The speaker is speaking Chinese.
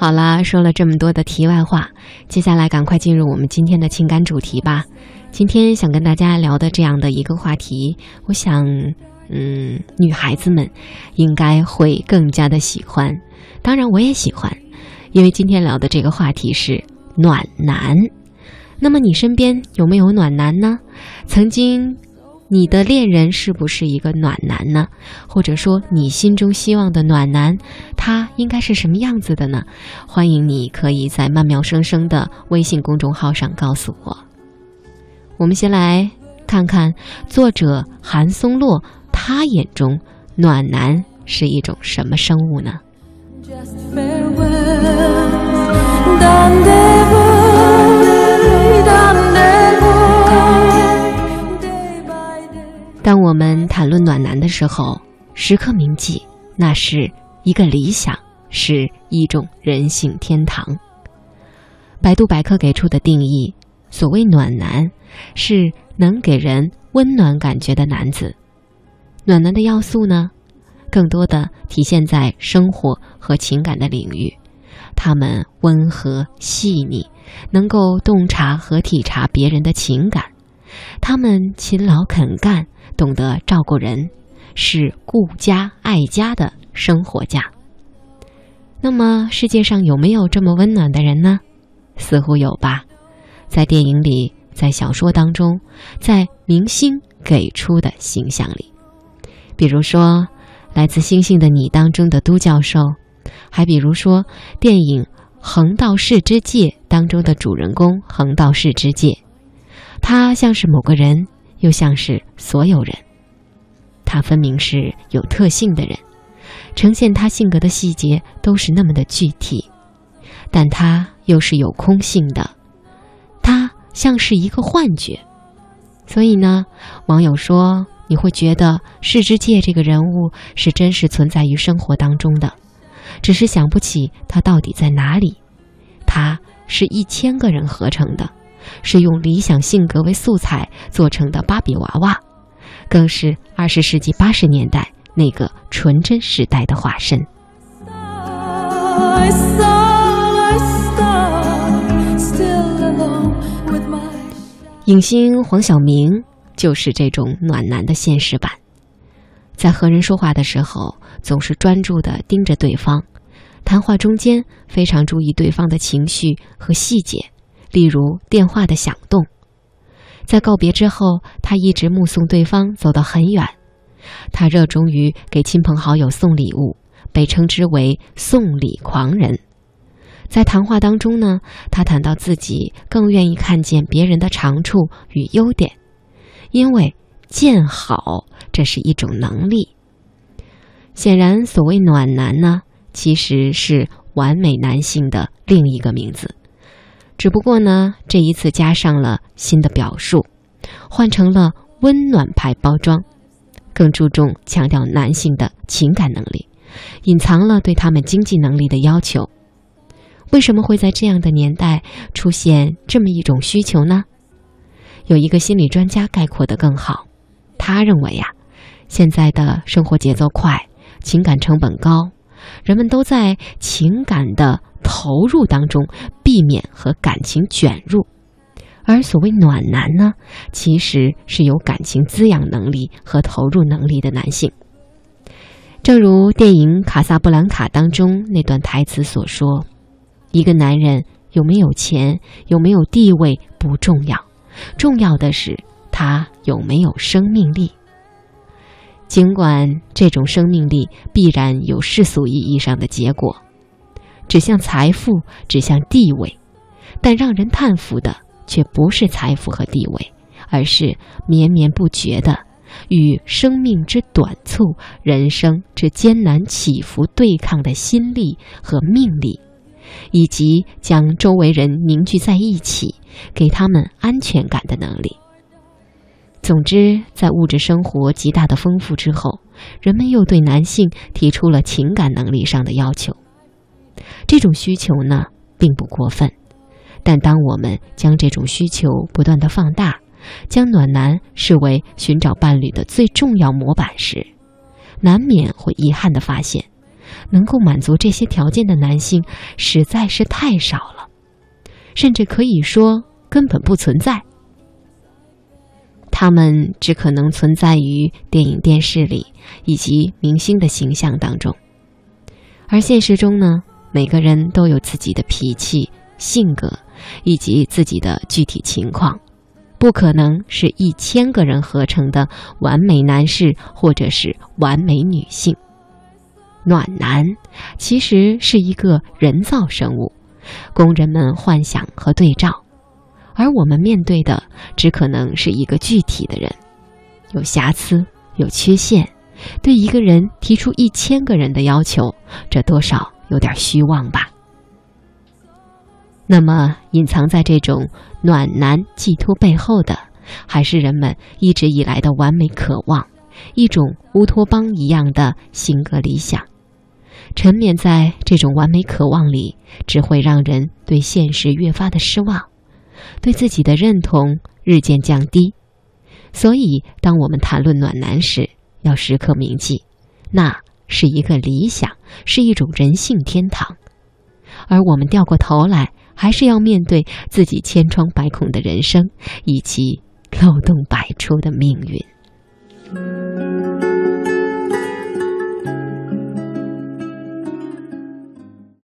好啦，说了这么多的题外话，接下来赶快进入我们今天的情感主题吧。今天想跟大家聊的这样的一个话题，我想，嗯，女孩子们应该会更加的喜欢，当然我也喜欢，因为今天聊的这个话题是暖男。那么你身边有没有暖男呢？曾经。你的恋人是不是一个暖男呢？或者说，你心中希望的暖男，他应该是什么样子的呢？欢迎你可以在曼妙生生的微信公众号上告诉我。我们先来看看作者韩松洛，他眼中暖男是一种什么生物呢？我们谈论暖男的时候，时刻铭记，那是一个理想，是一种人性天堂。百度百科给出的定义：所谓暖男，是能给人温暖感觉的男子。暖男的要素呢，更多的体现在生活和情感的领域。他们温和细腻，能够洞察和体察别人的情感。他们勤劳肯干。懂得照顾人，是顾家爱家的生活家。那么，世界上有没有这么温暖的人呢？似乎有吧，在电影里，在小说当中，在明星给出的形象里，比如说《来自星星的你》当中的都教授，还比如说电影《横道世之介》当中的主人公横道世之介，他像是某个人。又像是所有人，他分明是有特性的人，呈现他性格的细节都是那么的具体，但他又是有空性的，他像是一个幻觉。所以呢，网友说你会觉得世之介这个人物是真实存在于生活当中的，只是想不起他到底在哪里。他是一千个人合成的。是用理想性格为素材做成的芭比娃娃，更是二十世纪八十年代那个纯真时代的化身。影星黄晓明就是这种暖男的现实版，在和人说话的时候总是专注的盯着对方，谈话中间非常注意对方的情绪和细节。例如电话的响动，在告别之后，他一直目送对方走到很远。他热衷于给亲朋好友送礼物，被称之为“送礼狂人”。在谈话当中呢，他谈到自己更愿意看见别人的长处与优点，因为见好这是一种能力。显然，所谓暖男呢，其实是完美男性的另一个名字。只不过呢，这一次加上了新的表述，换成了温暖派包装，更注重强调男性的情感能力，隐藏了对他们经济能力的要求。为什么会在这样的年代出现这么一种需求呢？有一个心理专家概括的更好，他认为呀，现在的生活节奏快，情感成本高，人们都在情感的。投入当中，避免和感情卷入，而所谓暖男呢，其实是有感情滋养能力和投入能力的男性。正如电影《卡萨布兰卡》当中那段台词所说：“一个男人有没有钱，有没有地位不重要，重要的是他有没有生命力。尽管这种生命力必然有世俗意义上的结果。”指向财富，指向地位，但让人叹服的却不是财富和地位，而是绵绵不绝的与生命之短促、人生之艰难起伏对抗的心力和命力，以及将周围人凝聚在一起，给他们安全感的能力。总之，在物质生活极大的丰富之后，人们又对男性提出了情感能力上的要求。这种需求呢，并不过分，但当我们将这种需求不断的放大，将暖男视为寻找伴侣的最重要模板时，难免会遗憾的发现，能够满足这些条件的男性实在是太少了，甚至可以说根本不存在。他们只可能存在于电影、电视里以及明星的形象当中，而现实中呢，每个人都有自己的脾气、性格以及自己的具体情况。不可能是一千个人合成的完美男士或者是完美女性。暖男其实是一个人造生物，供人们幻想和对照，而我们面对的只可能是一个具体的人，有瑕疵，有缺陷。对一个人提出一千个人的要求，这多少有点虚妄吧。那么，隐藏在这种暖男寄托背后的，还是人们一直以来的完美渴望，一种乌托邦一样的性格理想。沉湎在这种完美渴望里，只会让人对现实越发的失望，对自己的认同日渐降低。所以，当我们谈论暖男时，要时刻铭记，那是一个理想，是一种人性天堂。而我们掉过头来。还是要面对自己千疮百孔的人生，以及漏洞百出的命运。